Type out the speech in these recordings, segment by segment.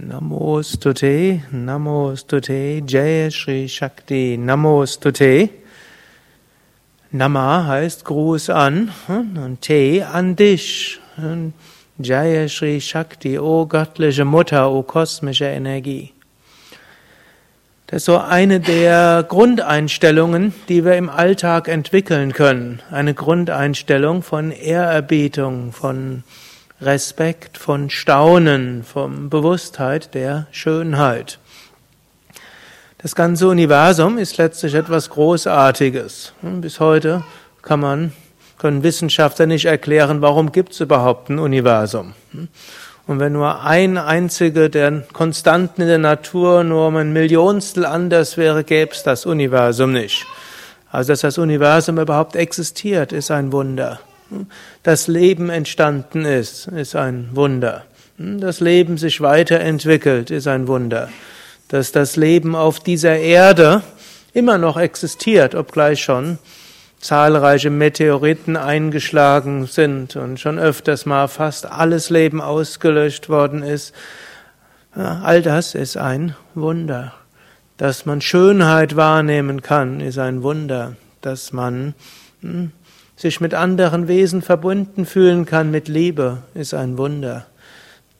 Namostute, Namostute, Jai Shri Shakti, Namostute. Nama heißt Gruß an und Te an dich. Jaya Shri Shakti, o göttliche Mutter, o kosmische Energie. Das ist so eine der Grundeinstellungen, die wir im Alltag entwickeln können. Eine Grundeinstellung von Ehrerbietung, von Respekt, von Staunen, von Bewusstheit der Schönheit. Das ganze Universum ist letztlich etwas Großartiges. Bis heute kann man, können Wissenschaftler nicht erklären, warum gibt es überhaupt ein Universum. Und wenn nur ein einziger der Konstanten in der Natur nur um ein Millionstel anders wäre, gäbe es das Universum nicht. Also, dass das Universum überhaupt existiert, ist ein Wunder. Das Leben entstanden ist, ist ein Wunder. Das Leben sich weiterentwickelt, ist ein Wunder. Dass das Leben auf dieser Erde immer noch existiert, obgleich schon zahlreiche Meteoriten eingeschlagen sind und schon öfters mal fast alles Leben ausgelöscht worden ist. All das ist ein Wunder. Dass man Schönheit wahrnehmen kann, ist ein Wunder. Dass man hm, sich mit anderen Wesen verbunden fühlen kann mit Liebe, ist ein Wunder.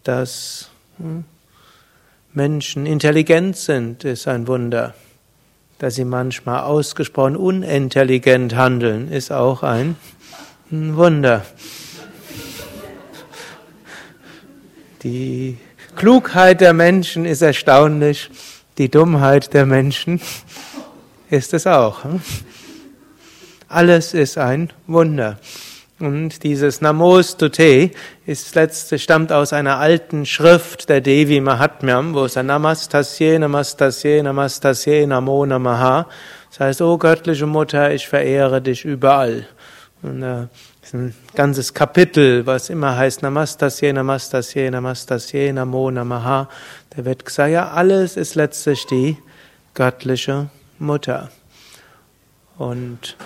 Dass hm, Menschen intelligent sind, ist ein Wunder. Dass sie manchmal ausgesprochen unintelligent handeln, ist auch ein Wunder. Die Klugheit der Menschen ist erstaunlich, die Dummheit der Menschen ist es auch. Alles ist ein Wunder. Und dieses Namostute ist letzte, stammt aus einer alten Schrift der Devi Mahatmyam, wo es ein Namastasye, Namastasye, Namastasye, Namo Namaha. Das heißt, oh göttliche Mutter, ich verehre dich überall. Und äh, ist ein ganzes Kapitel, was immer heißt Namastasye, Namastasye, Namastasye, Namo Namaha. Da wird gesagt, ja, alles ist letztlich die göttliche Mutter. Und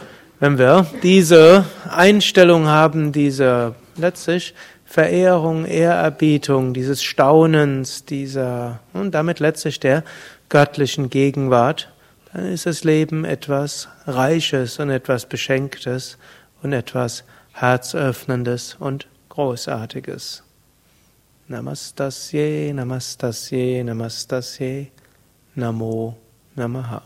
wenn wir diese Einstellung haben, diese letztlich Verehrung, Ehrerbietung, dieses Staunens, dieser und damit letztlich der göttlichen Gegenwart, dann ist das Leben etwas Reiches und etwas Beschenktes und etwas Herzöffnendes und Großartiges. Namastasye, Namastasye, Namastasye, Namo, Namaha.